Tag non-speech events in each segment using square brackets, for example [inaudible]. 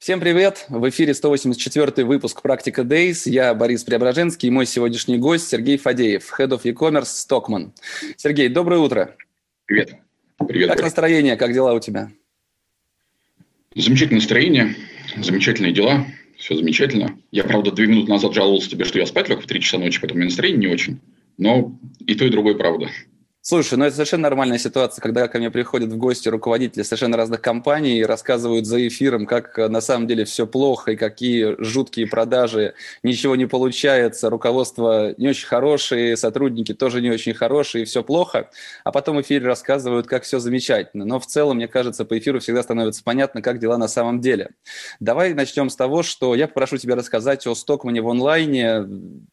Всем привет! В эфире 184 выпуск «Практика Days». Я Борис Преображенский и мой сегодняшний гость Сергей Фадеев, Head of E-Commerce Stockman. Сергей, доброе утро! Привет! Привет! Как настроение, как дела у тебя? Замечательное настроение, замечательные дела, все замечательно. Я, правда, две минуты назад жаловался тебе, что я спать лег в три часа ночи, поэтому настроение не очень. Но и то, и другое правда. Слушай, ну это совершенно нормальная ситуация, когда ко мне приходят в гости руководители совершенно разных компаний и рассказывают за эфиром, как э, на самом деле все плохо и какие жуткие продажи, ничего не получается, руководство не очень хорошее, сотрудники тоже не очень хорошие, и все плохо. А потом в эфире рассказывают, как все замечательно. Но в целом, мне кажется, по эфиру всегда становится понятно, как дела на самом деле. Давай начнем с того, что я попрошу тебя рассказать о Стокмане в онлайне.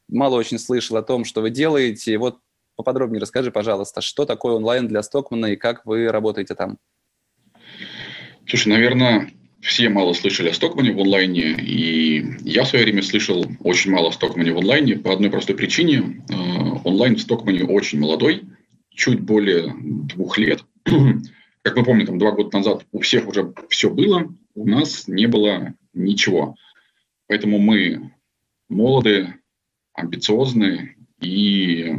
Мало очень слышал о том, что вы делаете. Вот поподробнее расскажи, пожалуйста, что такое онлайн для Стокмана и как вы работаете там? Слушай, наверное, все мало слышали о Стокмане в онлайне, и я в свое время слышал очень мало о Стокмане в онлайне по одной простой причине. Э, онлайн в Стокмане очень молодой, чуть более двух лет. [clears throat] Как мы помним, там два года назад у всех уже все было, у нас не было ничего. Поэтому мы молоды, амбициозны и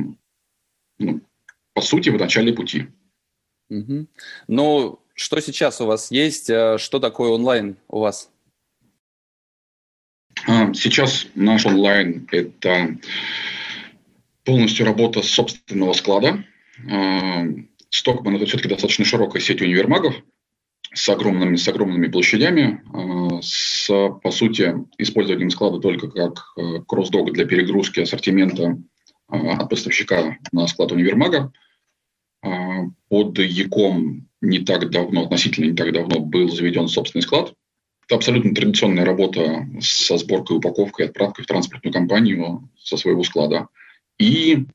ну, по сути, в начале пути. Угу. Ну, что сейчас у вас есть? Э, что такое онлайн у вас? А, сейчас наш онлайн – это полностью работа с собственного склада. Стокман – это все-таки достаточно широкая сеть универмагов с огромными, с огромными площадями, а, с, по сути, использованием склада только как э, кросс-дог для перегрузки ассортимента от поставщика на склад универмага. А, под ЯКом не так давно, относительно не так давно был заведен собственный склад. Это абсолютно традиционная работа со сборкой, упаковкой, отправкой в транспортную компанию со своего склада. И,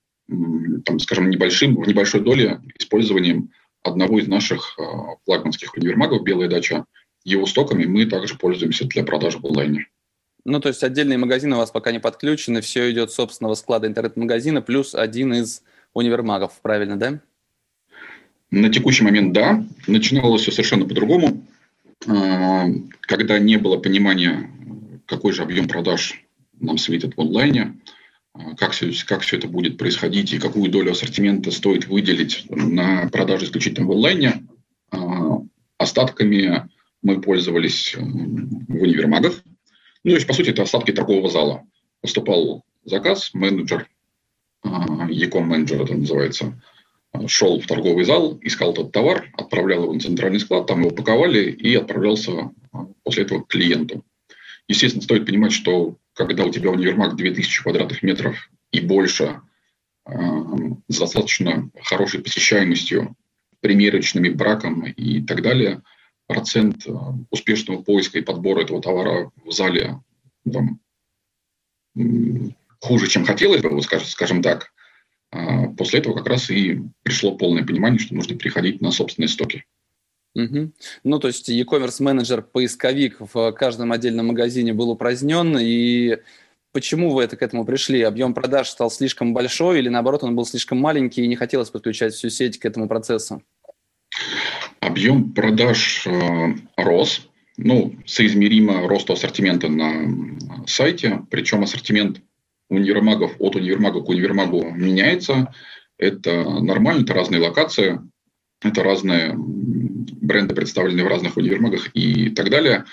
там, скажем, небольшим, в небольшой доле использованием одного из наших а, флагманских универмагов «Белая дача», его стоками мы также пользуемся для продажи в онлайне. Ну, то есть отдельные магазины у вас пока не подключены, все идет с собственного склада интернет-магазина, плюс один из универмагов, правильно, да? На текущий момент да. Начиналось все совершенно по-другому. А, когда не было понимания, какой же объем продаж нам светит в онлайне, а, как все, как все это будет происходить и какую долю ассортимента стоит выделить на продажи исключительно в онлайне, а, остатками мы пользовались в универмагах, ну, то есть, по сути, это остатки торгового зала. Поступал заказ, менеджер, e-com менеджер это называется, а, шел в торговый зал, искал этот товар, отправлял его на центральный склад, там его упаковали и отправлялся а, после этого к клиенту. Естественно, стоит понимать, что когда у тебя универмаг 2000 квадратных метров и больше, а, с достаточно хорошей посещаемостью, примерочными браком и так далее – процент э, успешного поиска и подбора этого товара в зале там, хуже, чем хотелось бы, вот скажем, скажем так. А после этого как раз и пришло полное понимание, что нужно переходить на собственные стоки. Угу. Ну, то есть e-commerce менеджер, поисковик в каждом отдельном магазине был упразднен, и почему вы это к этому пришли? Объем продаж стал слишком большой или наоборот он был слишком маленький и не хотелось подключать всю сеть к этому процессу? Объем продаж э, рос, ну, соизмеримо росту ассортимента на сайте, причем ассортимент универмагов от универмага к универмагу меняется. Это нормально, это разные локации, это разные бренды, представленные в разных универмагах и так далее.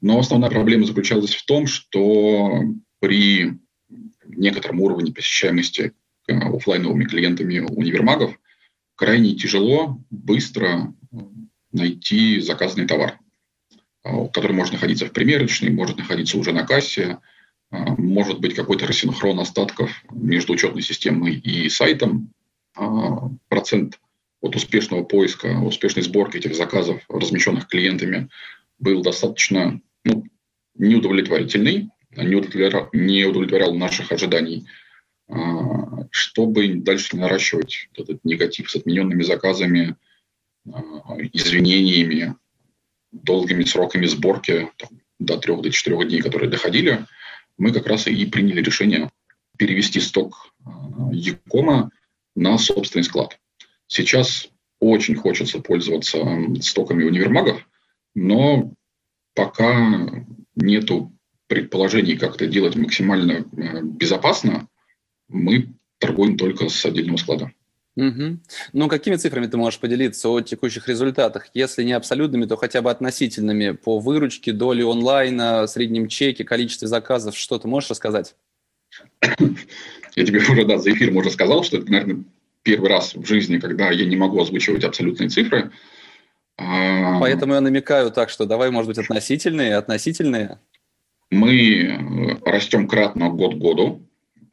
Но основная проблема заключалась в том, что при некотором уровне посещаемости э, офлайновыми клиентами универмагов крайне тяжело быстро найти заказанный товар, а, который может находиться в примерочной, может находиться уже на кассе, а, может быть какой-то рассинхрон остатков между учетной системой и сайтом. А, процент от успешного поиска, успешной сборки этих заказов, размещенных клиентами, был достаточно ну, неудовлетворительный, не не удовлетворял наших ожиданий, чтобы дальше наращивать этот негатив с отмененными заказами, извинениями, долгими сроками сборки там, до трех, до четырех дней, которые доходили, мы как раз и приняли решение перевести сток Якома на собственный склад. Сейчас очень хочется пользоваться стоками универмагов, но пока нету предположений, как это делать максимально э, безопасно, мы торгуем только с отдельного склада. Угу. Ну, какими цифрами ты можешь поделиться о текущих результатах? Если не абсолютными, то хотя бы относительными по выручке, доле онлайна, среднем чеке, количестве заказов. Что ты можешь рассказать? Я тебе уже, да, за эфир уже сказал, что это, наверное, первый раз в жизни, когда я не могу озвучивать абсолютные цифры. А, Поэтому я намекаю так, что давай, может быть, относительные, относительные. Мы э, растем кратно год к году.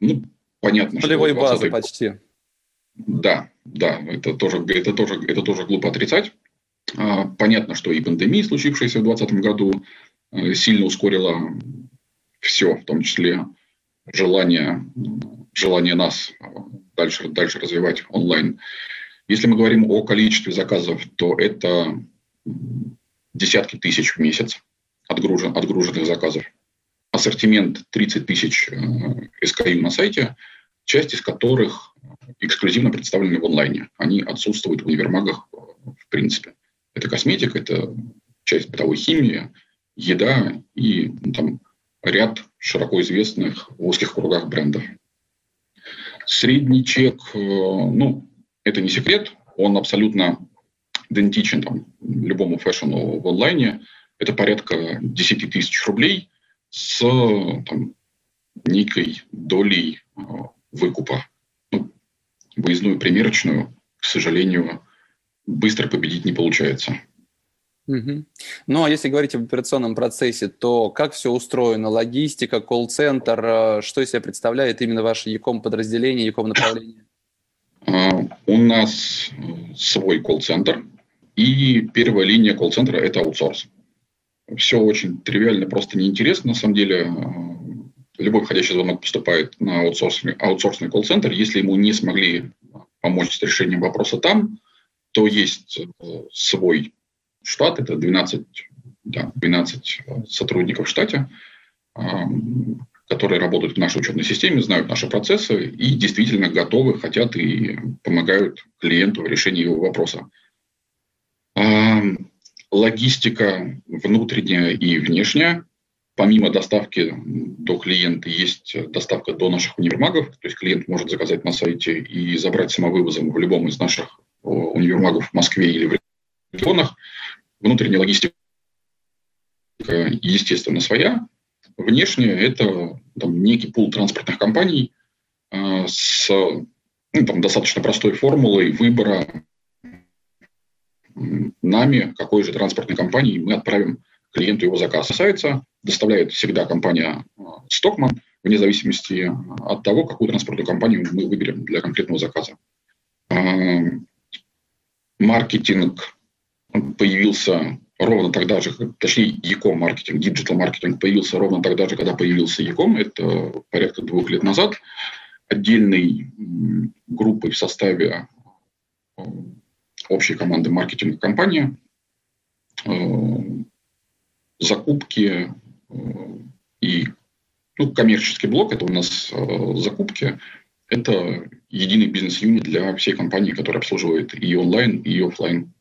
Ну, понятно, Полевой что... базы почти. Да, да, это тоже, это тоже, это тоже глупо отрицать. А, понятно, что и пандемия, случившаяся в 2020 году, э, сильно ускорила все, в том числе желание, желание нас дальше, дальше развивать онлайн. Если мы говорим о количестве заказов, то это десятки тысяч в месяц отгружен, отгруженных заказов. Ассортимент 30 тысяч э, SKU на сайте, часть из которых эксклюзивно представлены в онлайне. Они отсутствуют в универмагах э, в принципе. Это косметика, это часть бытовой химии, еда и ну, там, ряд широко известных в узких кругах брендов. Средний чек, э, ну, это не секрет, он абсолютно идентичен там, любому фэшну в онлайне. Это порядка 10 тысяч рублей с там, некой долей э, выкупа. Ну, выездную примерочную, к сожалению, быстро победить не получается. Угу. Ну, а если говорить об операционном процессе, то как все устроено? Логистика, колл-центр, э, что из себя представляет именно ваше Яком подразделение, Яком направление? А, у нас свой колл-центр, и первая линия колл-центра – это аутсорс. Все очень тривиально, просто неинтересно. На самом деле, любой входящий звонок поступает на аутсорсный, аутсорсный колл-центр. Если ему не смогли помочь с решением вопроса там, то есть свой штат, это 12, да, 12 э, сотрудников в штате, которые работают в нашей учетной системе, знают наши процессы и действительно готовы, хотят и помогают клиенту в решении его вопроса. Логистика внутренняя и внешняя. Помимо доставки до клиента есть доставка до наших универмагов, то есть клиент может заказать на сайте и забрать самовывозом в любом из наших универмагов в Москве или в регионах. Внутренняя логистика, естественно, своя. Внешняя – это там, некий пул транспортных компаний э, с ну, там, достаточно простой формулой выбора нами, какой же транспортной компании мы отправим клиенту его заказ. Касается, доставляет всегда компания Stockman, вне зависимости от того, какую транспортную компанию мы выберем для конкретного заказа. Маркетинг появился ровно тогда же, точнее, э, маркетинг, digital маркетинг появился ровно тогда же, когда появился e-com, это порядка двух лет назад, отдельной группой в составе э, общей команды маркетинга компании, э, закупки э, и ну, коммерческий блок, это у нас закупки, это единый бизнес-юнит для всей компании, которая обслуживает и онлайн, и офлайн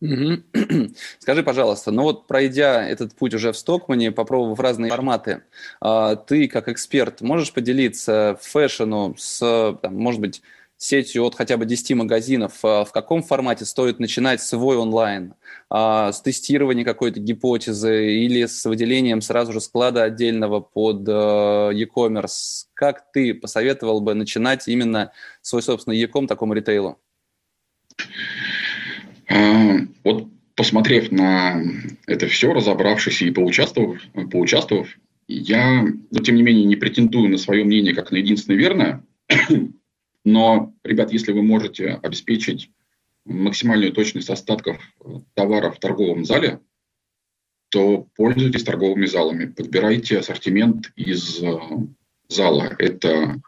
[clears throat] Скажи, пожалуйста, ну вот пройдя этот путь уже в Стокмане, попробовав разные форматы, а, ты как эксперт можешь поделиться фэшну с, там, может быть, сетью от хотя бы 10 магазинов, а, в каком формате стоит начинать свой онлайн? А, с тестирования какой-то гипотезы или с выделением сразу же склада отдельного под e-commerce? Как ты посоветовал бы начинать именно свой собственный e-com такому ритейлу? А, вот посмотрев на это все, разобравшись и поучаствовав, поучаствовав я, но тем не менее, не претендую на свое мнение как на единственное верное. Но, ребят, если вы можете обеспечить максимальную точность остатков товара в торговом зале, то пользуйтесь торговыми залами, подбирайте ассортимент из э, зала. Это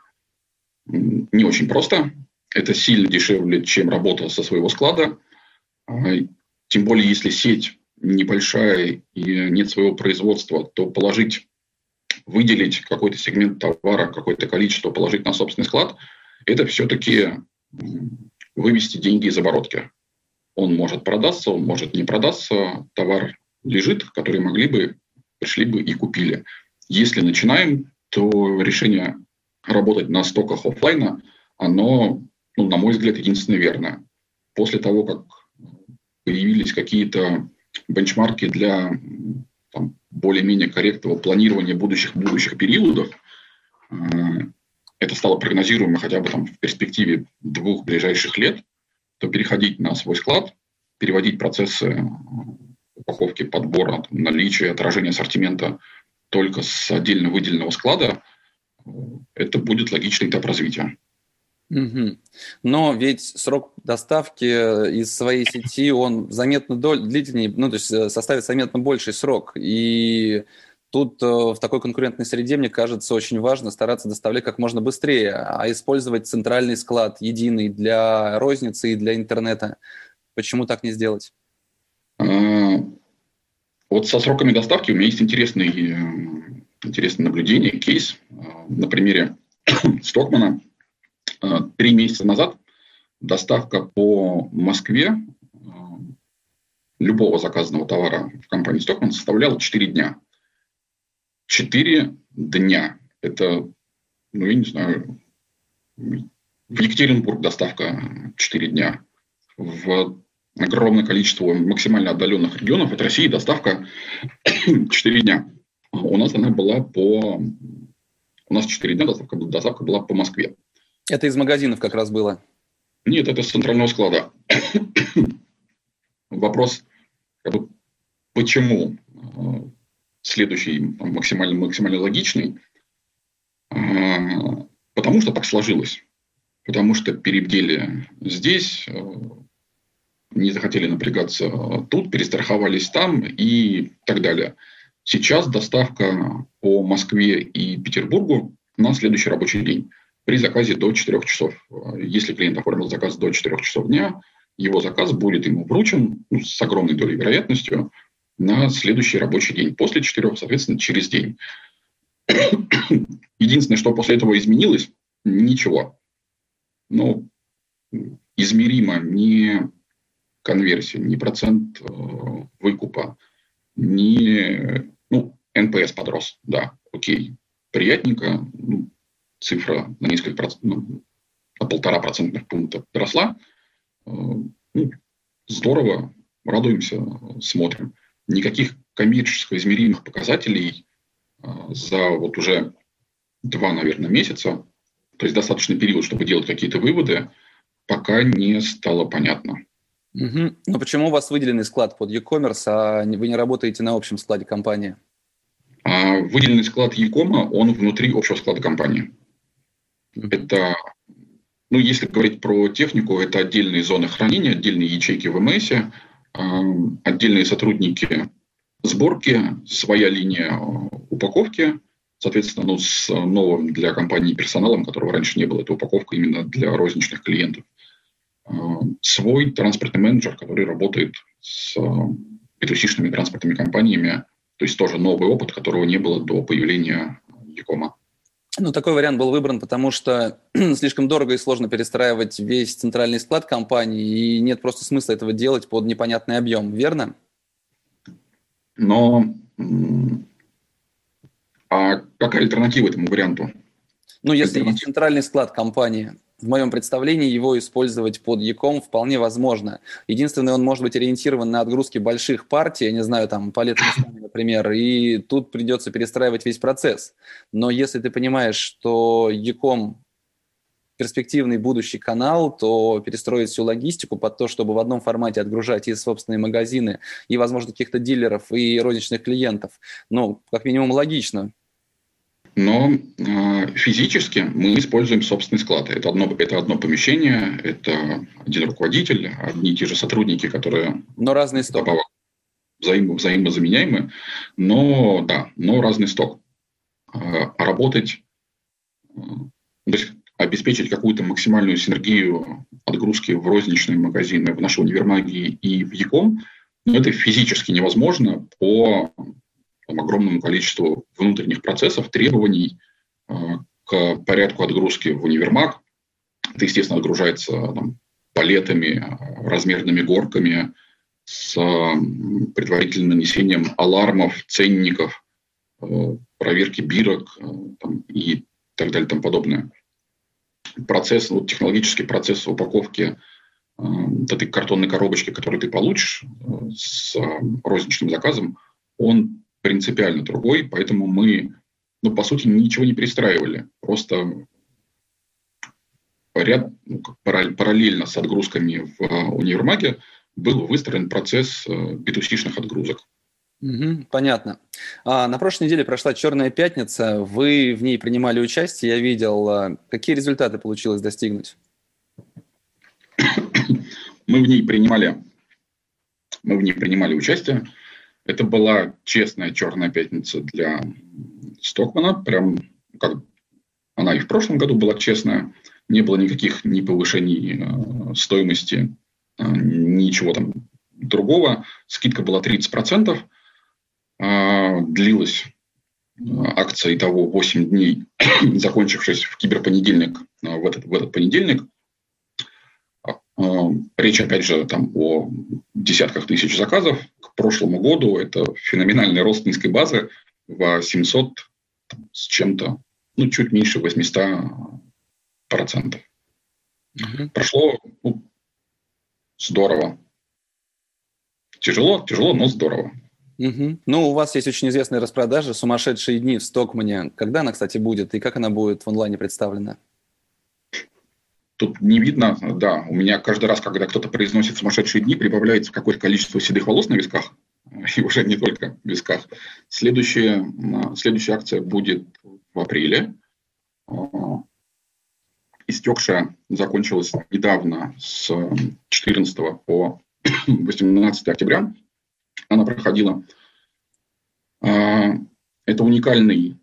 не очень просто, это сильно дешевле, чем работа со своего склада. А, тем более, если сеть небольшая и нет своего производства, то положить, выделить какой-то сегмент товара, какое-то количество, положить на собственный склад, это все-таки вывести деньги из оборотки. Он может продаться, он может не продаться, товар лежит, который могли бы, пришли бы и купили. Если начинаем, то решение работать на стоках офлайна, оно, ну, на мой взгляд, единственное верное. После того, как появились какие-то бенчмарки для там, более-менее корректного планирования будущих будущих периодов, э, это стало прогнозируемо хотя бы там в перспективе двух ближайших лет, то переходить на свой склад, переводить процессы упаковки, подбора, наличия, отражения ассортимента только с отдельно выделенного склада, это будет логичный этап развития. Угу. Но ведь срок доставки из своей сети, он заметно длительнее, ну, то есть э, составит заметно больший срок. И тут э, в такой конкурентной среде, мне кажется, очень важно стараться доставлять как можно быстрее, а использовать центральный склад единый для розницы и для интернета. Почему так не сделать? А, вот со сроками доставки у меня есть интересный, э, интересное наблюдение, кейс э, на примере [coughs] Стокмана. Э, три месяца назад доставка по Москве любого заказанного товара в компании Стокман составляла 4 дня. 4 дня. Это, ну, я не знаю, в Екатеринбург доставка 4 дня. В огромное количество максимально отдаленных регионов от России доставка [coughs] 4 дня. У нас она была по... У нас 4 дня доставка, доставка была по Москве. Это из магазинов как раз было? Нет, это с центрального склада. [coughs] Вопрос, почему следующий максимально, максимально логичный, потому что так сложилось. Потому что перебдели здесь, не захотели напрягаться тут, перестраховались там и так далее. Сейчас доставка по Москве и Петербургу на следующий рабочий день при заказе до 4 часов. Если клиент оформил заказ до 4 часов дня, его заказ будет ему вручен ну, с огромной долей вероятностью на следующий рабочий день. После 4, соответственно, через день. [coughs] Единственное, что после этого изменилось, ничего. Ну, измеримо не конверсии, ни процент э, выкупа, ни ну, NPS подрос, да, окей, приятненько, ну, цифра на несколько процентов, ну, на полтора процентных пункта росла, э, ну, здорово, радуемся, смотрим. Никаких коммерческих измеримых показателей э, за вот уже два, наверное, месяца, то есть достаточный период, чтобы делать какие-то выводы, пока не стало понятно. Угу. Но почему у вас выделенный склад под e-commerce, а вы не работаете на общем складе компании? А выделенный склад e-com, он внутри общего склада компании. Угу. Это, ну, если говорить про технику, это отдельные зоны хранения, отдельные ячейки в МС, отдельные сотрудники сборки, своя линия упаковки, соответственно, ну, с новым для компании персоналом, которого раньше не было, это упаковка именно для розничных клиентов. Э, свой транспортный менеджер, который работает с b транспортными компаниями, то есть тоже новый опыт, которого не было до появления Якома. Ну, такой вариант был выбран, потому что [clears throat] слишком дорого и сложно перестраивать весь центральный склад компании, и нет просто смысла этого делать под непонятный объем, верно? Но а какая альтернатива этому варианту? Ну, если есть центральный склад компании, в моем представлении его использовать под Яком вполне возможно. Единственное, он может быть ориентирован на отгрузки больших партий, я не знаю, там, палет например, и тут придется перестраивать весь процесс. Но если ты понимаешь, что Яком перспективный будущий канал, то перестроить всю логистику под то, чтобы в одном формате отгружать и собственные магазины, и, возможно, каких-то дилеров, и розничных клиентов, ну, как минимум, логично. Но э, физически мы используем собственный склад. Это одно, это одно помещение, это один руководитель, одни и те же сотрудники, которые... Но разный сток. Добавок, взаимо, взаимозаменяемы, но да, но разный сток. Э, работать, э, то есть обеспечить какую-то максимальную синергию отгрузки в розничные магазины, в наши универмаги и в Яком, но это физически невозможно по там, огромному количеству внутренних процессов, требований э, к порядку отгрузки в универмаг. Это, естественно, отгружается там, палетами, размерными горками, с предварительным нанесением алармов, ценников, э, проверки бирок э, там, и так далее и тому подобное. Процесс, вот, технологический процесс упаковки э, этой картонной коробочки, которую ты получишь э, с розничным заказом, он принципиально другой, поэтому мы, ну, по сути, ничего не перестраивали. Просто ряд, ну, параллельно с отгрузками в э, универмаге был выстроен процесс B2C-шных э, отгрузок. Угу, понятно. А, на прошлой неделе прошла «Черная пятница». Вы в ней принимали участие, я видел. А, какие результаты получилось достигнуть? Мы в ней принимали, мы в ней принимали участие. Это была честная черная пятница для Стокмана. Прям как она и в прошлом году была честная. Не было никаких ни повышений э, стоимости, э, ничего там другого. Скидка была 30%. Э, длилась э, акция и того 8 дней, [coughs] закончившись в киберпонедельник э, в этот, в этот понедельник. Э, речь, опять же, там о десятках тысяч заказов. Прошлому году это феноменальный рост низкой базы в 700 с чем-то, ну, чуть меньше 800 процентов. Угу. Прошло ну, здорово. Тяжело, тяжело, но здорово. Угу. Ну, у вас есть очень известная распродажа «Сумасшедшие дни» в Стокмане. Когда она, кстати, будет и как она будет в онлайне представлена? Тут не видно, да, у меня каждый раз, когда кто-то произносит «сумасшедшие дни», прибавляется какое-то количество седых волос на висках, [laughs] и уже не только в висках. Следующая, следующая акция будет в апреле. А, истекшая закончилась недавно с 14 по [clears throat] 18 октября. Она проходила. А, это уникальный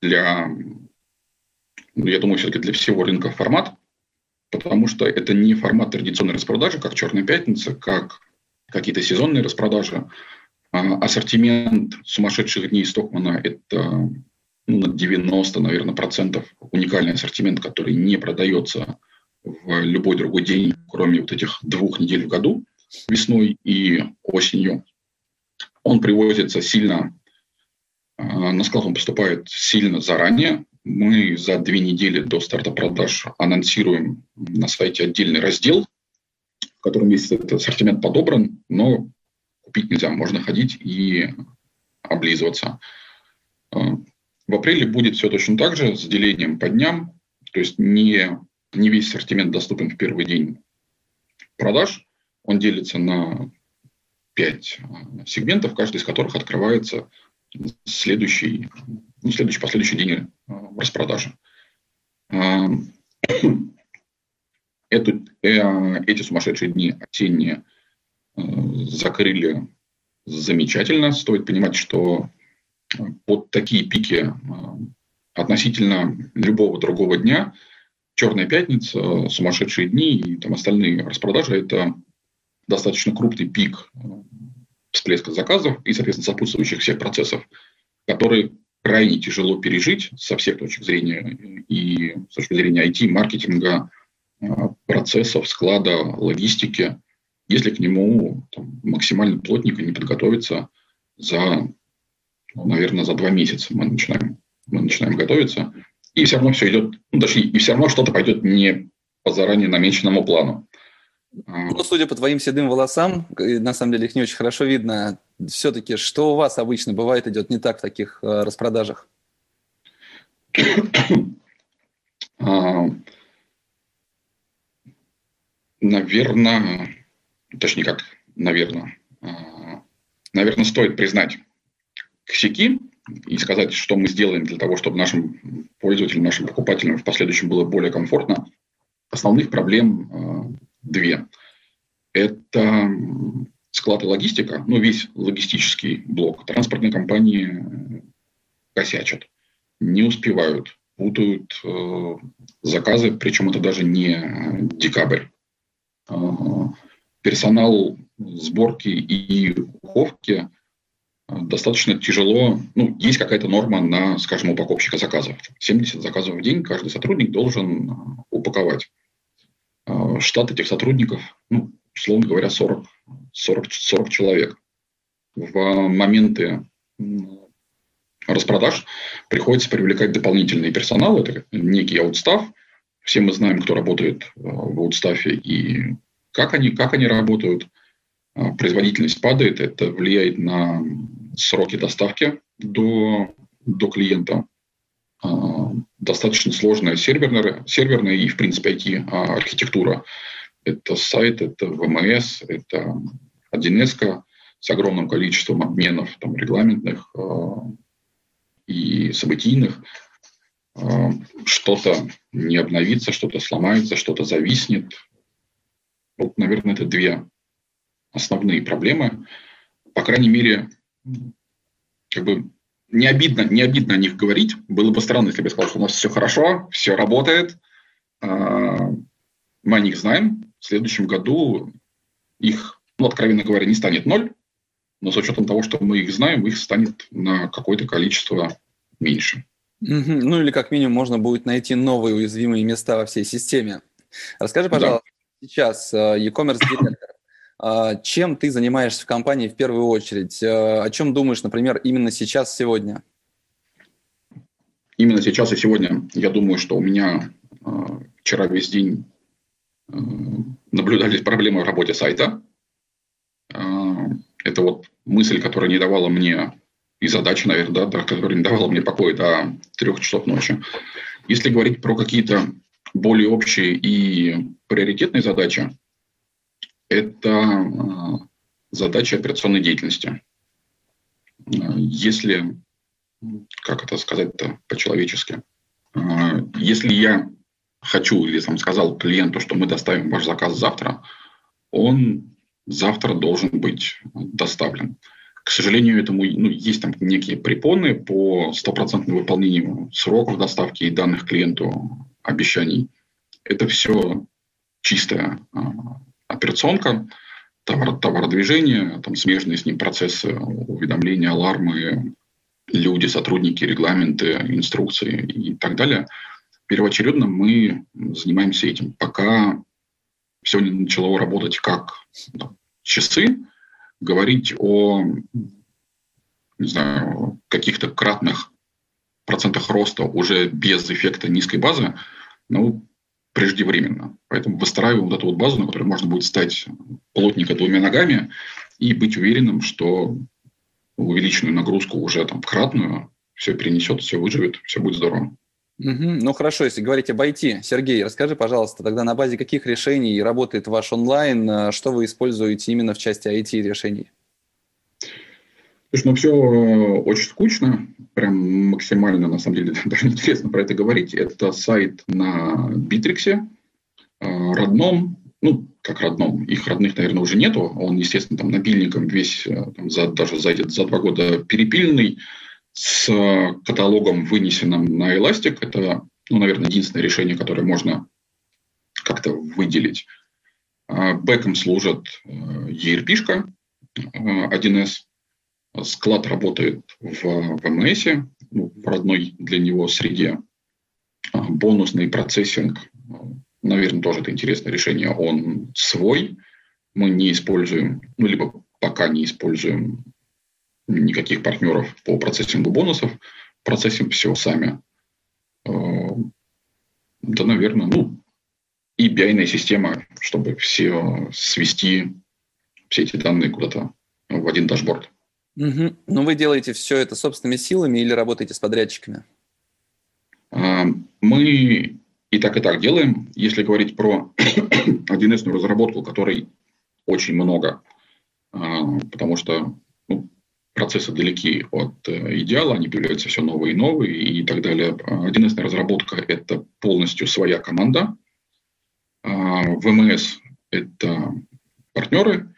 для, ну, я думаю, все-таки для всего рынка формат потому что это не формат традиционной распродажи, как «Черная пятница», как какие-то сезонные распродажи. А ассортимент сумасшедших дней Стокмана – это ну, на 90, наверное, процентов уникальный ассортимент, который не продается в любой другой день, кроме вот этих двух недель в году, весной и осенью. Он привозится сильно, а, на склад он поступает сильно заранее, мы за две недели до старта продаж анонсируем на сайте отдельный раздел, в котором есть этот ассортимент подобран, но купить нельзя, можно ходить и облизываться. Э, в апреле будет все точно так же, с делением по дням, то есть не, не весь ассортимент доступен в первый день продаж, он делится на пять э, сегментов, каждый из которых открывается следующий, ну, следующий, последующий день э, распродажи. Э, [coughs] эту, э, эти сумасшедшие дни осенние закрыли замечательно. Стоит понимать, что под такие пики относительно любого другого дня Черная пятница, сумасшедшие дни и там остальные распродажи – это достаточно крупный пик всплеска заказов и, соответственно, сопутствующих всех процессов, которые крайне тяжело пережить со всех точек зрения и с точки зрения IT, маркетинга, а, процессов, склада, логистики, если к нему там, максимально плотненько не подготовиться за, ну, наверное, за два месяца мы начинаем, мы начинаем готовиться, и все равно все идет, ну, точнее, и все равно что-то пойдет не по заранее намеченному плану. Ну, судя по твоим седым волосам, на самом деле их не очень хорошо видно, все-таки что у вас обычно бывает идет не так в таких э, распродажах? [coughs] А, наверное, точнее как, наверное, а, наверное, стоит признать косяки и сказать, что мы сделаем для того, чтобы нашим пользователям, нашим покупателям в последующем было более комфортно, основных проблем э, две. Это склад и логистика, ну, весь логистический блок. Транспортные компании косячат, не успевают, путают э, заказы, причем это даже не декабрь. Э, персонал сборки и упаковки э, достаточно тяжело. Ну, есть какая-то норма на, скажем, упаковщика заказов. 70 заказов в день каждый сотрудник должен э, упаковать. Э, штат этих сотрудников, ну, условно говоря, 40, 40, 40 человек. В моменты распродаж приходится привлекать дополнительный персонал. Это некий аутстав. Все мы знаем, кто работает в аутстафе и как они, как они работают. Производительность падает, это влияет на сроки доставки до, до клиента. Достаточно сложная серверная, серверная и, в принципе, IT-архитектура. Это сайт, это ВМС, это 1С с огромным количеством обменов там, регламентных э, и событийных. Э, что-то не обновится, что-то сломается, что-то зависнет. Вот, наверное, это две основные проблемы. По крайней мере, как бы не обидно, не обидно о них говорить. Было бы странно, если бы я сказал, что у нас все хорошо, все работает. Э, мы о них знаем, в следующем году их, ну, откровенно говоря, не станет ноль, но с учетом того, что мы их знаем, их станет на какое-то количество меньше. Ну или как минимум можно будет найти новые уязвимые места во всей системе. Расскажи, пожалуйста, да. сейчас э, e-commerce директор, э, чем ты занимаешься в компании в первую очередь? Э, о чем думаешь, например, именно сейчас, сегодня? Именно сейчас и сегодня я думаю, что у меня вчера весь день наблюдались проблемы в работе сайта. А, это вот мысль, которая не давала мне и задача, наверное, да, которая не давала мне покоя до трех часов ночи. Если говорить про какие-то более общие и приоритетные задачи, это а, задача операционной деятельности. А, если, как это сказать-то по-человечески, если я хочу или там сказал клиенту, что мы доставим ваш заказ завтра, он завтра должен быть доставлен. К сожалению, этому ну, есть там некие препоны по стопроцентному выполнению сроков доставки и данных клиенту обещаний. Это все чистая а, операционка, товар, товародвижение, там смежные с ним процессы уведомления, алармы, люди, сотрудники, регламенты, инструкции и так далее – первоочередно мы занимаемся этим. Пока все не начало работать как да, часы, говорить о не знаю, каких-то кратных процентах роста уже без эффекта низкой базы, ну, преждевременно. Поэтому выстраиваем вот эту вот базу, на которой можно будет стать плотненько двумя ногами и быть уверенным, что увеличенную нагрузку уже там кратную все перенесет, все выживет, все будет здорово. Угу. Ну хорошо, если говорить об IT, Сергей, расскажи, пожалуйста, тогда на базе каких решений работает ваш онлайн, э, что вы используете именно в части IT-решений? Слушай, ну все э, очень скучно, прям максимально, на самом деле, [laughs] даже интересно про это говорить. Это сайт на Битриксе, э, родном, ну, как родном, их родных, наверное, уже нету. Он, естественно, там напильником весь, там, за, даже за, за два года перепиленный с каталогом, вынесенным на Elastic. Это, ну, наверное, единственное решение, которое можно как-то выделить. А, бэком служит э, 1С. Склад работает в VMS, ну, в родной для него среде. А, бонусный процессинг, наверное, тоже это интересное решение. Он свой. Мы не используем, ну, либо пока не используем никаких партнеров по процессингу бонусов, процессим все сами. Э, да, наверное, ну, и bi система, чтобы все свести, все эти данные куда-то в один дашборд. Угу. Но вы делаете все это собственными силами или работаете с подрядчиками? Э, мы и так, и так делаем. Если говорить про [coughs] 1С разработку, которой очень много, э, потому что процессы далеки от э, идеала, они появляются все новые и новые и так далее. 1С разработка – это полностью своя команда. ВМС – это партнеры,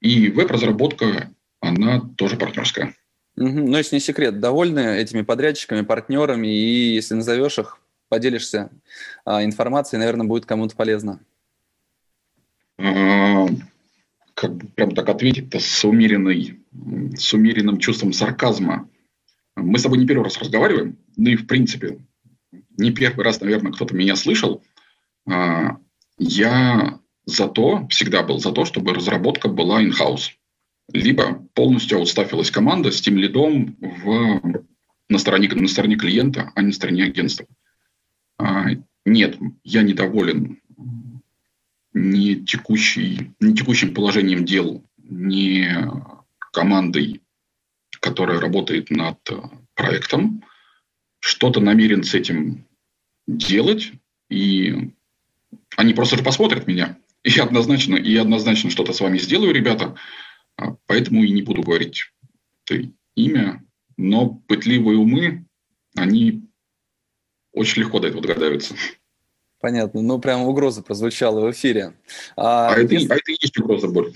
и веб-разработка, она тоже партнерская. Угу. Но если не секрет, довольны этими подрядчиками, партнерами, и если назовешь их, поделишься а, информацией, наверное, будет кому-то полезно. Как бы прям так ответить-то с, умеренной, с умеренным чувством сарказма. Мы с тобой не первый раз разговариваем, ну и в принципе не первый раз, наверное, кто-то меня слышал. А, я за то, всегда был за то, чтобы разработка была in-house. Либо полностью аутстафилась команда с тем лидом в, на, стороне, на стороне клиента, а не на стороне агентства. А, нет, я недоволен ни, текущей, ни текущим положением дел, ни командой, которая работает над проектом. Что-то намерен с этим делать, и они просто же посмотрят меня и однозначно, и однозначно что-то с вами сделаю, ребята. А, поэтому и не буду говорить это имя. Но пытливые умы, они очень легко до этого догадаются. Понятно. Ну, прям угроза прозвучала в эфире. А, а, это, а это и есть угроза, Борь.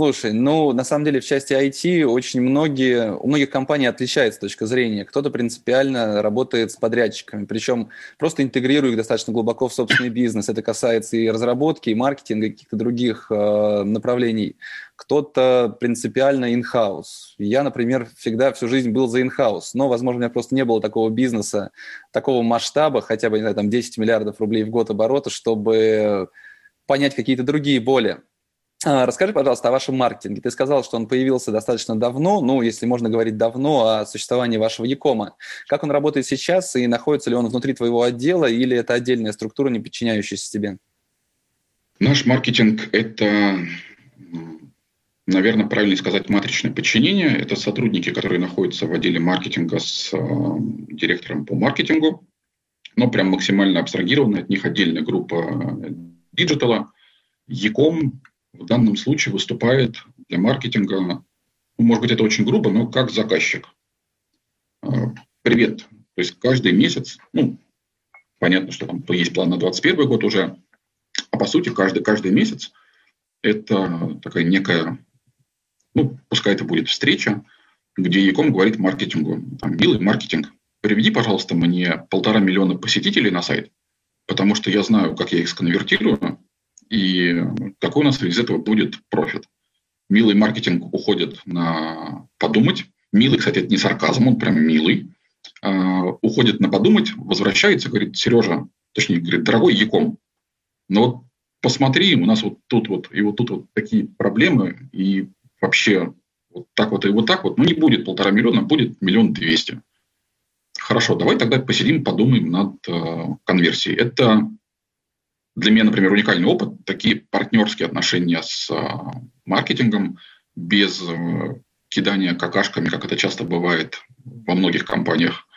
Слушай, ну, на самом деле в части IT очень многие, у многих компаний отличается точка зрения. Кто-то принципиально работает с подрядчиками, причем просто интегрируя их достаточно глубоко в собственный бизнес. Это касается и разработки, и маркетинга, и каких-то других э, направлений. Кто-то принципиально in-house. Я, например, всегда всю жизнь был за in-house, но, возможно, у меня просто не было такого бизнеса, такого масштаба, хотя бы, не знаю, там 10 миллиардов рублей в год оборота, чтобы понять какие-то другие боли. А, расскажи, пожалуйста, о вашем маркетинге. Ты сказал, что он появился достаточно давно, ну, если можно говорить давно, о существовании вашего Якома. Как он работает сейчас и находится ли он внутри твоего отдела или это отдельная структура, не подчиняющаяся тебе? Наш маркетинг – это, наверное, правильно сказать, матричное подчинение. Это сотрудники, которые находятся в отделе маркетинга с э, директором по маркетингу, но прям максимально абстрагированная от них отдельная группа диджитала. E-com в данном случае выступает для маркетинга, ну, может быть, это очень грубо, но как заказчик. А, привет. То есть каждый месяц, ну, понятно, что там есть план на 2021 год уже, а по сути каждый, каждый месяц это такая некая, ну, пускай это будет встреча, где Яком говорит маркетингу, там, милый маркетинг, приведи, пожалуйста, мне полтора миллиона посетителей на сайт, потому что я знаю, как я их сконвертирую, и какой у нас из этого будет профит. Милый маркетинг уходит на подумать. Милый, кстати, это не сарказм, он прям милый. Uh, уходит на подумать, возвращается, говорит, Сережа, точнее, говорит, дорогой Яком, ну вот посмотри, у нас вот тут вот и вот тут вот такие проблемы, и вообще вот так вот и вот так вот, ну не будет полтора миллиона, будет миллион двести. Хорошо, давай тогда посидим, подумаем над э, конверсией. Это для меня, например, уникальный опыт, такие партнерские отношения с а, маркетингом без э, кидания какашками, как это часто бывает во многих компаниях.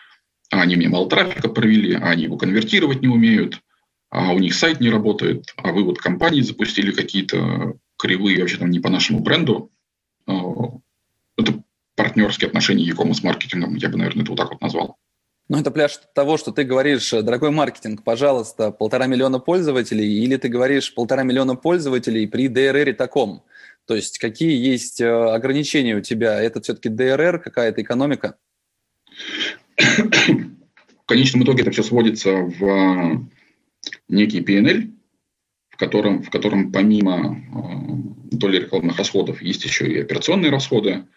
Они мне мало трафика провели, они его конвертировать не умеют, а у них сайт не работает, а вы вот компании запустили какие-то кривые вообще там не по нашему бренду. А, это партнерские отношения e с маркетингом, я бы, наверное, это вот так вот назвал. Ну, это пляж того, что ты говоришь, дорогой маркетинг, пожалуйста, полтора миллиона пользователей, или ты говоришь полтора миллиона пользователей при DRR таком. То есть какие есть э, ограничения у тебя? Это все-таки DRR, какая-то экономика? В конечном итоге это все сводится в э, некий PNL, в котором, в котором помимо э, доли рекламных расходов есть еще и операционные расходы,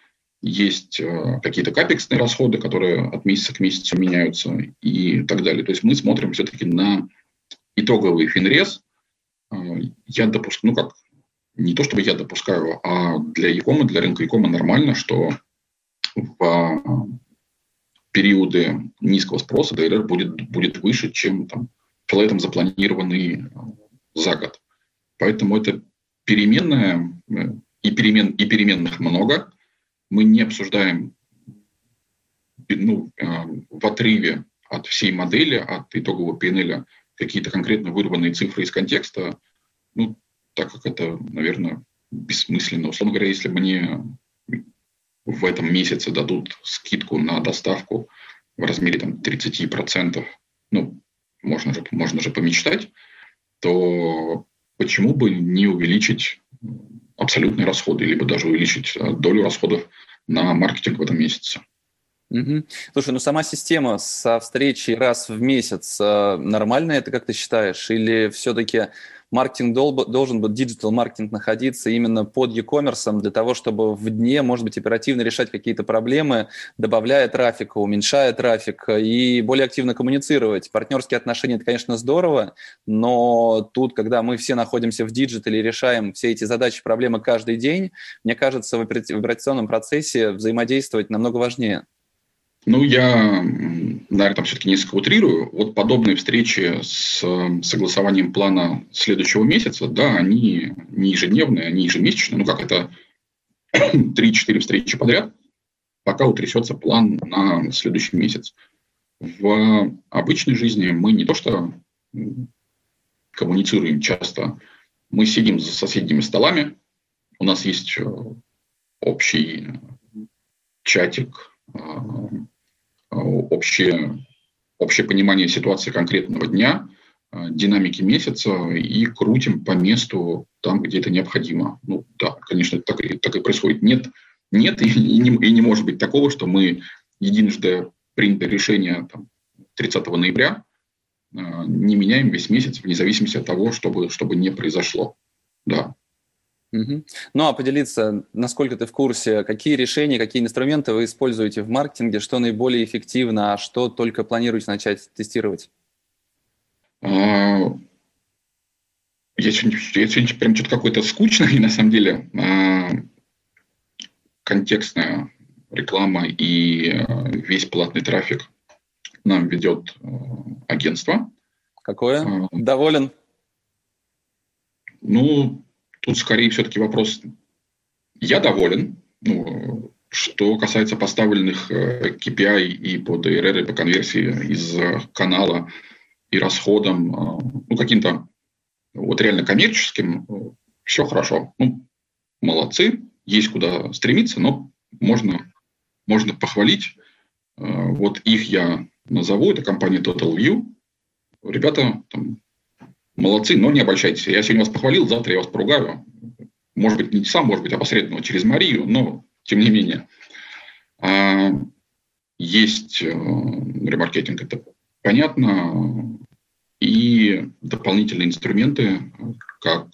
есть э, какие-то капексные расходы, которые от месяца к месяцу меняются и так далее. То есть мы смотрим все-таки на итоговый финрез. Э, я допускаю, ну как, не то чтобы я допускаю, а для Якома, для рынка Якома нормально, что в периоды низкого спроса ДРР будет, будет выше, чем там, флетом запланированный за год. Поэтому это переменная, э, и, перемен, и переменных много, мы не обсуждаем ну, э, в отрыве от всей модели, от итогового PNL какие-то конкретно вырванные цифры из контекста, ну, так как это, наверное, бессмысленно. Условно говоря, если мне в этом месяце дадут скидку на доставку в размере там, 30%, ну, можно же, можно же помечтать, то почему бы не увеличить абсолютные расходы, либо даже увеличить э, долю расходов на маркетинг в этом месяце? Угу. Слушай, ну сама система со встречей раз в месяц э, нормальная, это как ты считаешь? Или все-таки маркетинг должен быть, digital маркетинг находиться именно под e-commerce для того, чтобы в дне, может быть, оперативно решать какие-то проблемы, добавляя трафика, уменьшая трафик и более активно коммуницировать. Партнерские отношения – это, конечно, здорово, но тут, когда мы все находимся в диджитале и решаем все эти задачи, проблемы каждый день, мне кажется, в операционном процессе взаимодействовать намного важнее. Ну, я, наверное, там все-таки несколько утрирую. Вот подобные встречи с согласованием плана следующего месяца, да, они не ежедневные, они ежемесячные. Ну, как это [clears throat] 3-4 встречи подряд, пока утрясется план на следующий месяц. В обычной жизни мы не то что коммуницируем часто, мы сидим за соседними столами, у нас есть э, общий чатик, э, общее, общее понимание ситуации конкретного дня, э, динамики месяца и крутим по месту там, где это необходимо. Ну да, конечно, так и, так и происходит. Нет, нет и, и, не, и не может быть такого, что мы единожды принято решение там, 30 ноября, э, не меняем весь месяц вне зависимости от того, чтобы, чтобы не произошло. Да. Угу. Ну а поделиться, насколько ты в курсе, какие решения, какие инструменты вы используете в маркетинге, что наиболее эффективно, а что только планируете начать тестировать? А, я сегодня, я сегодня прям что-то какое-то скучное, и [laughs] на самом деле а, контекстная реклама и а, весь платный трафик нам ведет агентство. Какое? Доволен? Ну, Тут скорее все-таки вопрос, я доволен, ну, что касается поставленных KPI э, и по DRR, и по конверсии из канала и расходам, э, ну, каким-то вот реально коммерческим, э, все хорошо. Ну, молодцы, есть куда стремиться, но можно, можно похвалить. Вот их я назову, это компания Total View. Ребята там, молодцы, но не обольщайтесь. Я сегодня вас похвалил, завтра я вас поругаю. Может быть, не сам, может быть, опосредованно через Марию, но тем не менее. А, есть э, ремаркетинг, это понятно, и дополнительные инструменты, как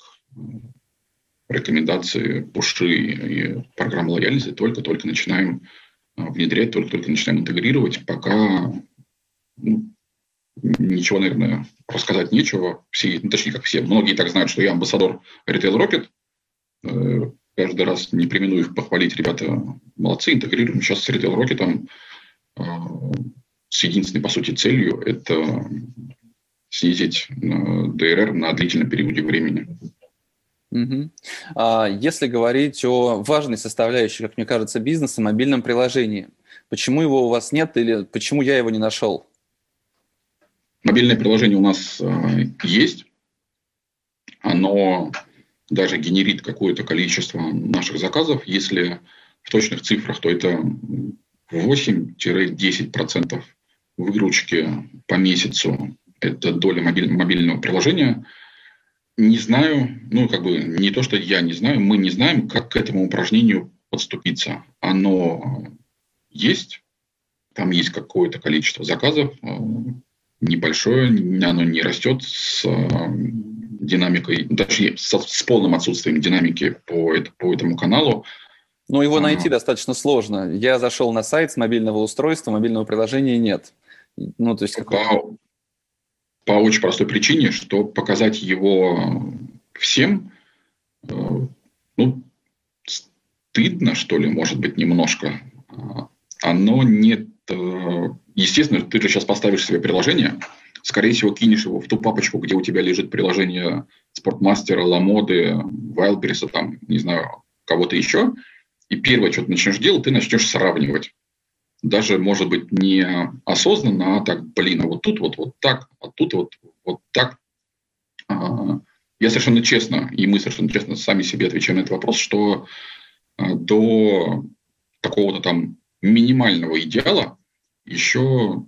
рекомендации, пуши и программы лояльности только-только начинаем э, внедрять, только-только начинаем интегрировать, пока ну, ничего, наверное, рассказать нечего. Все, ну, точнее, как все, многие так знают, что я амбассадор Retail Rocket. Э, каждый раз не примену их похвалить. Ребята молодцы, интегрируем сейчас с Retail Rocket э, с единственной, по сути, целью – это снизить ДРР на длительном периоде времени. Угу. А если говорить о важной составляющей, как мне кажется, бизнеса, мобильном приложении, почему его у вас нет или почему я его не нашел? Мобильное приложение у нас э, есть. Оно даже генерит какое-то количество наших заказов. Если в точных цифрах, то это 8-10% выручки по месяцу. Это доля мобиль, мобильного приложения. Не знаю, ну, как бы не то, что я не знаю, мы не знаем, как к этому упражнению подступиться. Оно есть, там есть какое-то количество заказов, э, небольшое, оно не растет с э, динамикой, даже с, с полным отсутствием динамики по, по этому каналу. Но его найти а, достаточно сложно. Я зашел на сайт с мобильного устройства, мобильного приложения нет. Ну, то есть по, по очень простой причине, что показать его всем, э, ну, стыдно, что ли, может быть, немножко. А, оно не Естественно, ты же сейчас поставишь себе приложение, скорее всего, кинешь его в ту папочку, где у тебя лежит приложение Спортмастера, Ламоды, Вайлдберриса, там, не знаю, кого-то еще, и первое, что ты начнешь делать, ты начнешь сравнивать. Даже, может быть, не осознанно, а так, блин, а вот тут вот, вот так, а тут вот, вот так. А, я совершенно честно, и мы совершенно честно сами себе отвечаем на этот вопрос, что а, до какого-то там минимального идеала еще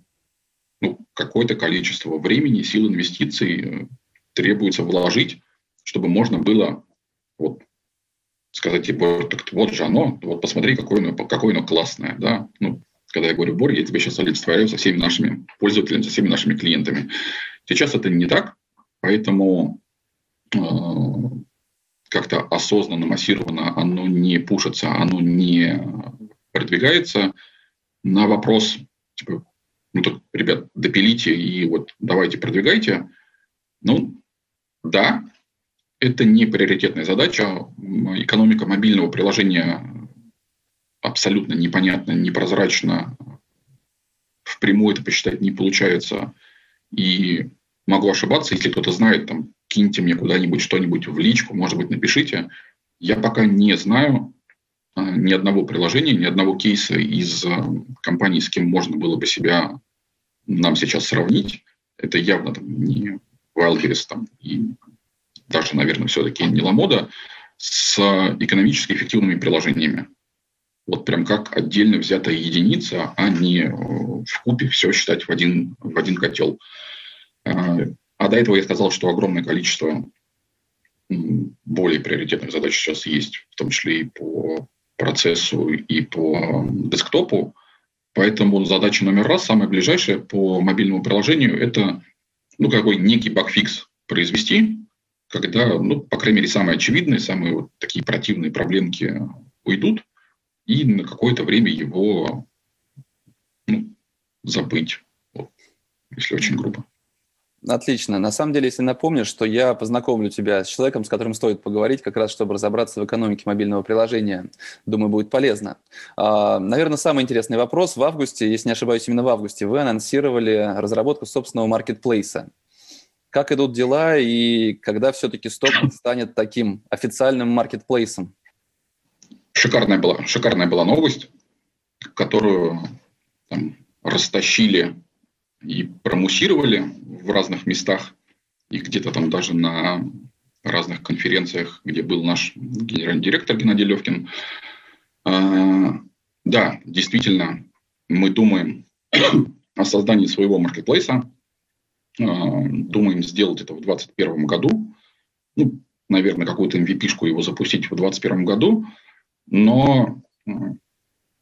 ну, какое-то количество времени, сил, инвестиций э, требуется вложить, чтобы можно было вот, сказать, типа, так вот же оно, вот посмотри, какое оно, какое оно классное. Да? Ну, когда я говорю Бор, я тебе сейчас олицетворяю со всеми нашими пользователями, со всеми нашими клиентами. Сейчас это не так, поэтому э, как-то осознанно, массированно оно не пушится, оно не продвигается. На вопрос, типа, ну так, ребят, допилите и вот давайте продвигайте. Ну, да, это не приоритетная задача. Экономика мобильного приложения абсолютно непонятна, непрозрачна. Впрямую это посчитать не получается. И могу ошибаться, если кто-то знает, там, киньте мне куда-нибудь что-нибудь в личку, может быть, напишите. Я пока не знаю ни одного приложения, ни одного кейса из а, компаний, с кем можно было бы себя нам сейчас сравнить. Это явно там, не Wildberries там, и даже, наверное, все-таки не Ламода с экономически эффективными приложениями. Вот прям как отдельно взятая единица, а не э, в купе все считать в один, в один котел. А до этого я сказал, что огромное количество более приоритетных задач сейчас есть, в том числе и по процессу, и по десктопу. Поэтому задача номер раз, самая ближайшая по мобильному приложению, это ну, какой некий багфикс произвести, когда, ну, по крайней мере, самые очевидные, самые вот такие противные проблемки уйдут, и на какое-то время его ну, забыть, вот, если очень грубо. Отлично. На самом деле, если напомнишь, что я познакомлю тебя с человеком, с которым стоит поговорить, как раз чтобы разобраться в экономике мобильного приложения. Думаю, будет полезно. А, наверное, самый интересный вопрос. В августе, если не ошибаюсь, именно в августе вы анонсировали разработку собственного маркетплейса. Как идут дела и когда все-таки стоп станет таким официальным маркетплейсом? Шикарная была, шикарная была новость, которую там, растащили и промуссировали в разных местах, и где-то там даже на разных конференциях, где был наш генеральный директор Геннадий Левкин. А, да, действительно, мы думаем [coughs] о создании своего маркетплейса, а, думаем сделать это в 2021 году, ну, наверное, какую-то MVP-шку его запустить в 2021 году, но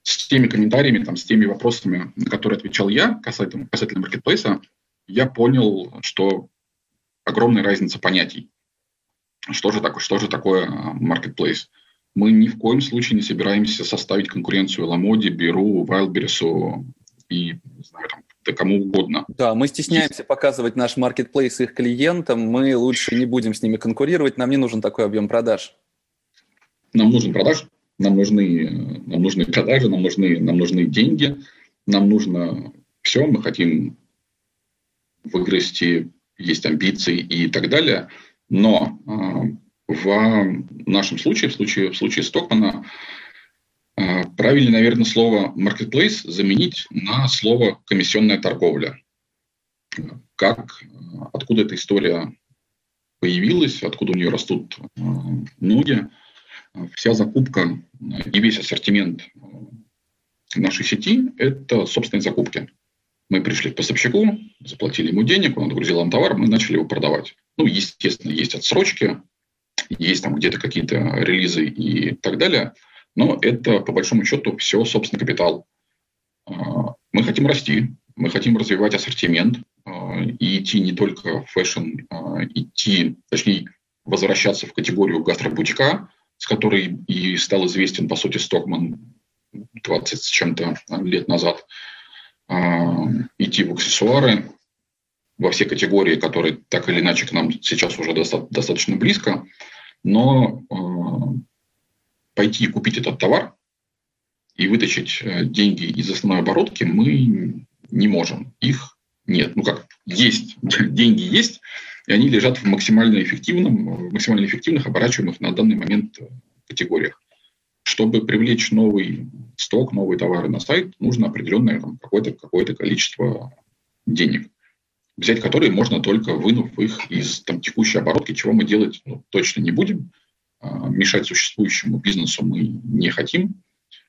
с теми комментариями, там, с теми вопросами, на которые отвечал я касательно, касательно маркетплейса, я понял, что огромная разница понятий. Что же такое, что же такое маркетплейс? Мы ни в коем случае не собираемся составить конкуренцию Ламоде, Беру, Wildberries и не знаю, там, да кому угодно. Да, мы стесняемся показывать наш маркетплейс их клиентам, мы лучше не будем с ними конкурировать, нам не нужен такой объем продаж. Нам нужен продаж, нам нужны, нам нужны продажи, нам нужны, нам нужны деньги, нам нужно все, мы хотим выгрести, есть амбиции и так далее. Но э, в нашем случае, в случае, в случае Стокмана, э, правильно, наверное, слово marketplace заменить на слово комиссионная торговля. Как, откуда эта история появилась, откуда у нее растут э, ноги вся закупка и весь ассортимент нашей сети – это собственные закупки. Мы пришли к поставщику, заплатили ему денег, он отгрузил нам товар, мы начали его продавать. Ну, естественно, есть отсрочки, есть там где-то какие-то релизы и так далее, но это, по большому счету, все собственный капитал. А, мы хотим расти, мы хотим развивать ассортимент а, и идти не только в fashion, а, идти, точнее, возвращаться в категорию гастробутика, с которой и стал известен, по сути, Стокман 20 с чем-то лет назад, а, идти в аксессуары во все категории, которые так или иначе к нам сейчас уже достаточно близко, но а, пойти и купить этот товар и вытащить э, деньги из основной оборотки мы не можем. Их нет. Ну как, есть, [laughs] деньги есть, и они лежат в максимально эффективном, максимально эффективных, оборачиваемых на данный момент э, категориях. Чтобы привлечь новый сток, новые товары на сайт, нужно определенное там, какое-то, какое-то количество денег, взять которые можно только вынув их из там, текущей оборотки, чего мы делать ну, точно не будем. А, мешать существующему бизнесу мы не хотим.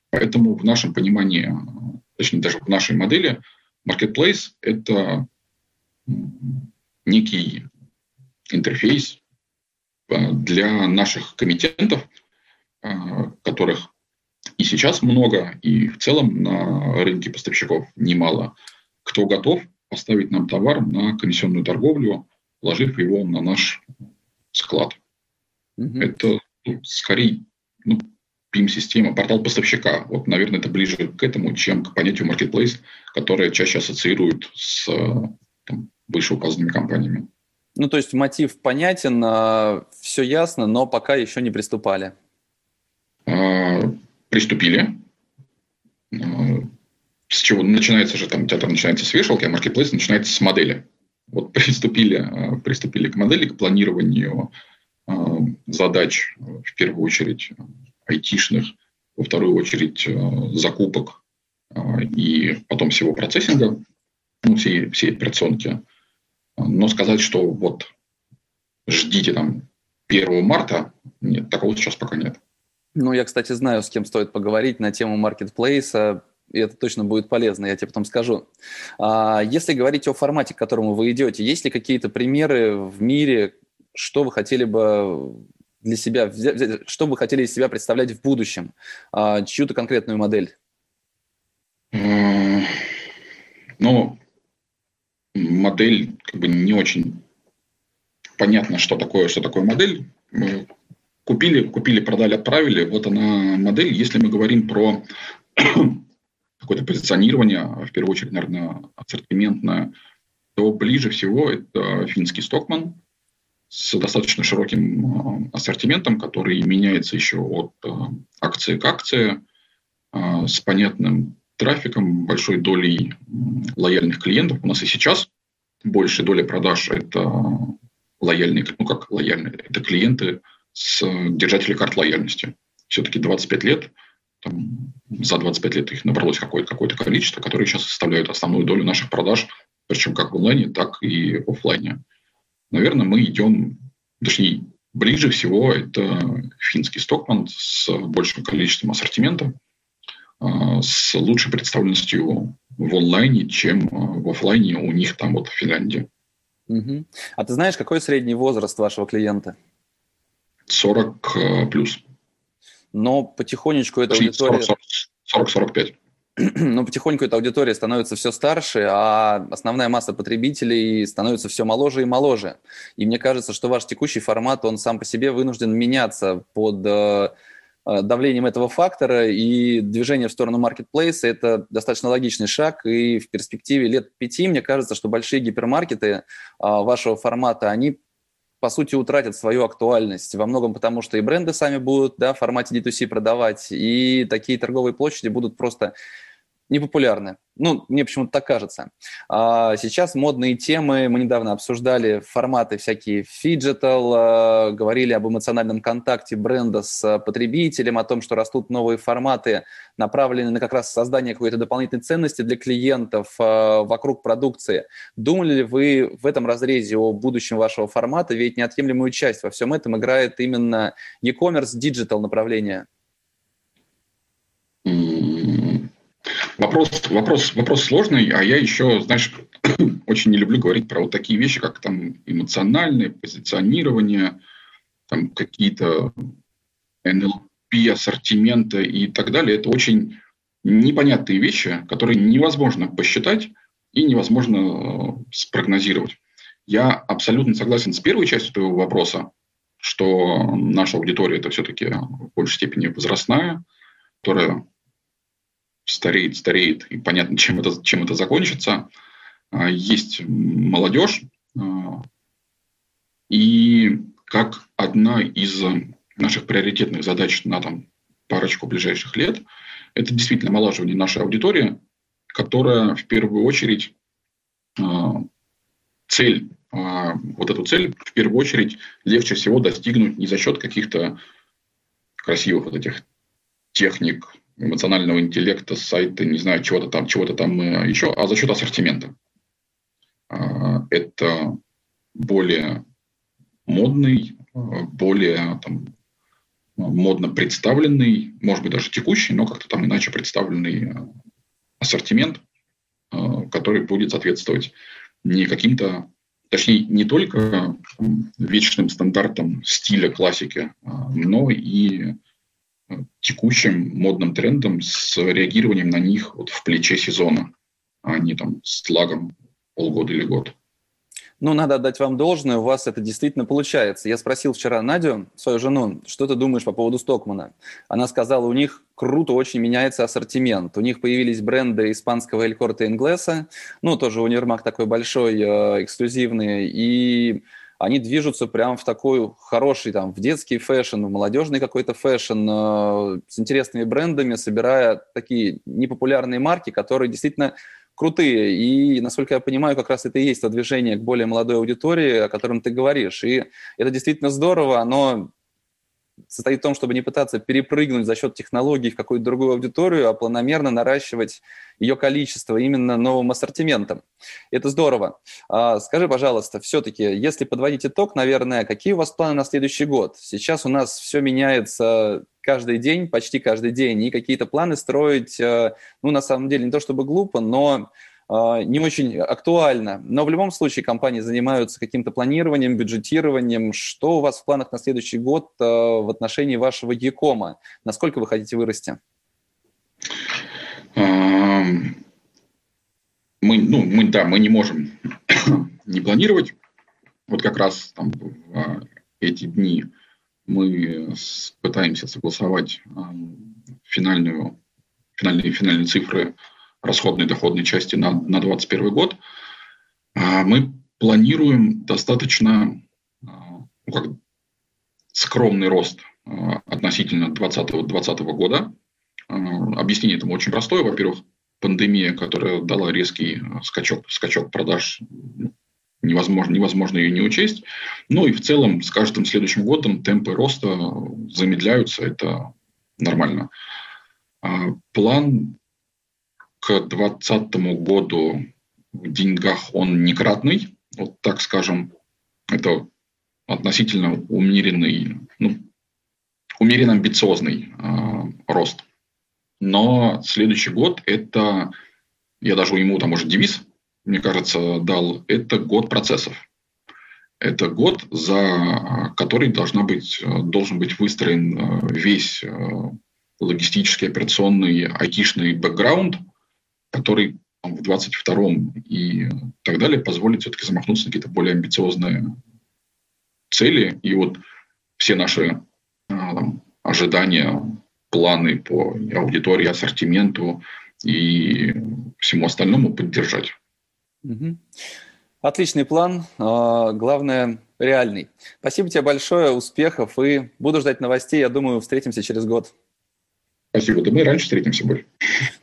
Поэтому в нашем понимании, точнее даже в нашей модели, Marketplace – это некий интерфейс э, для наших комитентов, э, которых и сейчас много, и в целом на рынке поставщиков немало, кто готов поставить нам товар на комиссионную торговлю, положив его на наш склад. Угу. Это ну, скорее ну, PIM-система, портал поставщика. Вот, наверное, это ближе к этому, чем к понятию marketplace, которое чаще ассоциируют с там, вышеуказанными компаниями. Ну, то есть мотив понятен, а, все ясно, но пока еще не приступали. А, приступили. А, с чего начинается же там, театр начинается с вешалки, а маркетплейс начинается с модели. Вот [laughs] приступили, приступили к модели, к планированию задач, в первую очередь, айтишных, во вторую очередь, закупок и потом всего процессинга, ну, всей, всей операционки. Но сказать, что вот ждите там 1 марта, нет, такого сейчас пока нет. Ну, я, кстати, знаю, с кем стоит поговорить на тему маркетплейса, и это точно будет полезно, я тебе потом скажу. А, если говорить о формате, к которому вы идете, есть ли какие-то примеры в мире, что вы хотели бы для себя, что вы хотели из себя представлять в будущем? А, чью-то конкретную модель? Ну, модель как бы не очень понятно, что такое, что такое модель. Купили, купили, продали, отправили. Вот она модель. Если мы говорим про [coughs] какое-то позиционирование, в первую очередь, наверное, ассортиментное, то ближе всего это финский Стокман с достаточно широким а, ассортиментом, который меняется еще от а, акции к акции, а, с понятным трафиком, большой долей лояльных клиентов. У нас и сейчас большая доля продаж – это лояльные, ну как лояльные, это клиенты с держателей карт лояльности. Все-таки 25 лет, там, за 25 лет их набралось какое-то какое количество, которые сейчас составляют основную долю наших продаж, причем как в онлайне, так и в офлайне. Наверное, мы идем, точнее, ближе всего это финский стокман с большим количеством ассортимента – а, с лучшей представленностью в онлайне, чем а, в офлайне у них там вот в Финляндии. Угу. А ты знаешь, какой средний возраст вашего клиента? 40 а, плюс. Но потихонечку эта аудитория... 40-45. [clears throat] Но потихоньку эта аудитория становится все старше, а основная масса потребителей становится все моложе и моложе. И мне кажется, что ваш текущий формат, он сам по себе вынужден меняться под Э, давлением этого фактора, и движение в сторону маркетплейса – это достаточно логичный шаг, и в перспективе лет пяти, мне кажется, что большие гипермаркеты э, вашего формата, они по сути, утратят свою актуальность. Во многом потому, что и бренды сами будут да, в формате D2C продавать, и такие торговые площади будут просто непопулярны. Ну, мне почему-то так кажется. А сейчас модные темы, мы недавно обсуждали форматы всякие phygital, а, говорили об эмоциональном контакте бренда с потребителем, о том, что растут новые форматы, направленные на как раз создание какой-то дополнительной ценности для клиентов а, вокруг продукции. Думали ли вы в этом разрезе о будущем вашего формата? Ведь неотъемлемую часть во всем этом играет именно e-commerce, digital направление. Вопрос, вопрос, вопрос сложный, а я еще, знаешь, [clears throat] очень не люблю говорить про вот такие вещи, как там эмоциональное позиционирование, там какие-то NLP, ассортименты и так далее. Это очень непонятные вещи, которые невозможно посчитать и невозможно э, спрогнозировать. Я абсолютно согласен с первой частью твоего вопроса, что наша аудитория это все-таки в большей степени возрастная, которая стареет, стареет, и понятно, чем это, чем это закончится. А, есть молодежь, а, и как одна из наших приоритетных задач на там, парочку ближайших лет, это действительно омолаживание нашей аудитории, которая в первую очередь а, цель, вот эту цель в первую очередь легче всего достигнуть не за счет каких-то красивых вот этих техник, эмоционального интеллекта, сайта, не знаю, чего-то там, чего-то там э, еще, а за счет ассортимента. А, это более модный, более там, модно представленный, может быть, даже текущий, но как-то там иначе представленный ассортимент, который будет соответствовать не каким-то, точнее, не только вечным стандартам стиля классики, но и текущим модным трендам с реагированием на них вот в плече сезона, а не там с лагом полгода или год. Ну, надо отдать вам должное, у вас это действительно получается. Я спросил вчера Надю, свою жену, что ты думаешь по поводу Стокмана? Она сказала, у них круто очень меняется ассортимент. У них появились бренды испанского Эль Корте Инглеса, ну, тоже универмаг такой большой, э, эксклюзивный, и они движутся прямо в такой хороший, там, в детский fashion, в молодежный какой-то fashion, э, с интересными брендами, собирая такие непопулярные марки, которые действительно крутые. И, насколько я понимаю, как раз это и есть то движение к более молодой аудитории, о котором ты говоришь. И это действительно здорово, оно состоит в том, чтобы не пытаться перепрыгнуть за счет технологий в какую-то другую аудиторию, а планомерно наращивать ее количество именно новым ассортиментом. Это здорово. А, скажи, пожалуйста, все-таки, если подводить итог, наверное, какие у вас планы на следующий год? Сейчас у нас все меняется каждый день, почти каждый день, и какие-то планы строить, э, ну, на самом деле, не то чтобы глупо, но не очень актуально. Но в любом случае компании занимаются каким-то планированием, бюджетированием. Что у вас в планах на следующий год а, в отношении вашего Якома? Насколько вы хотите вырасти? Мы, ну, мы, да, мы не можем [coughs] не планировать. Вот как раз там в эти дни мы пытаемся согласовать финальную, финальные, финальные цифры расходной доходной части на, на 2021 год, а, мы планируем достаточно а, ну, как, скромный рост а, относительно 2020 года. Объяснение этому очень простое. Во-первых, пандемия, которая дала резкий скачок, скачок продаж, невозможно, невозможно ее не учесть. Ну и в целом с каждым следующим годом темпы роста замедляются, это нормально. План к 2020 году в деньгах он некратный, вот так скажем, это относительно умеренный, ну, умеренно амбициозный э, рост. Но следующий год это, я даже ему там уже девиз, мне кажется, дал, это год процессов. Это год, за который должна быть, должен быть выстроен э, весь э, логистический, операционный, айтишный бэкграунд – который в 22-м и так далее позволит все-таки замахнуться на какие-то более амбициозные цели. И вот все наши а, там, ожидания, планы по аудитории, ассортименту и всему остальному поддержать. Угу. Отличный план, а, главное реальный. Спасибо тебе большое, успехов и буду ждать новостей. Я думаю, встретимся через год. Спасибо. Да мы раньше встретимся, Борь.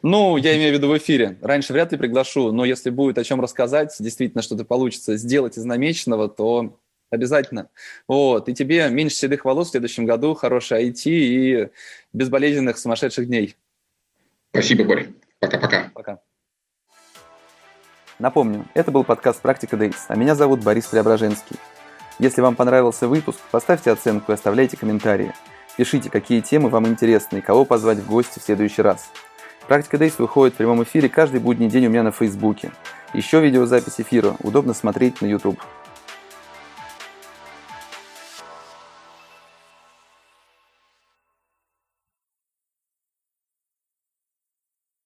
Ну, я имею в виду в эфире. Раньше вряд ли приглашу, но если будет о чем рассказать, действительно что-то получится сделать из намеченного, то обязательно. Вот. И тебе меньше седых волос в следующем году, хорошей IT и безболезненных сумасшедших дней. Спасибо, Борь. Пока-пока. Пока. Напомню, это был подкаст «Практика Дейс», а меня зовут Борис Преображенский. Если вам понравился выпуск, поставьте оценку и оставляйте комментарии – Пишите, какие темы вам интересны и кого позвать в гости в следующий раз. Практика Дейс выходит в прямом эфире каждый будний день у меня на Фейсбуке. Еще видеозапись эфира удобно смотреть на YouTube.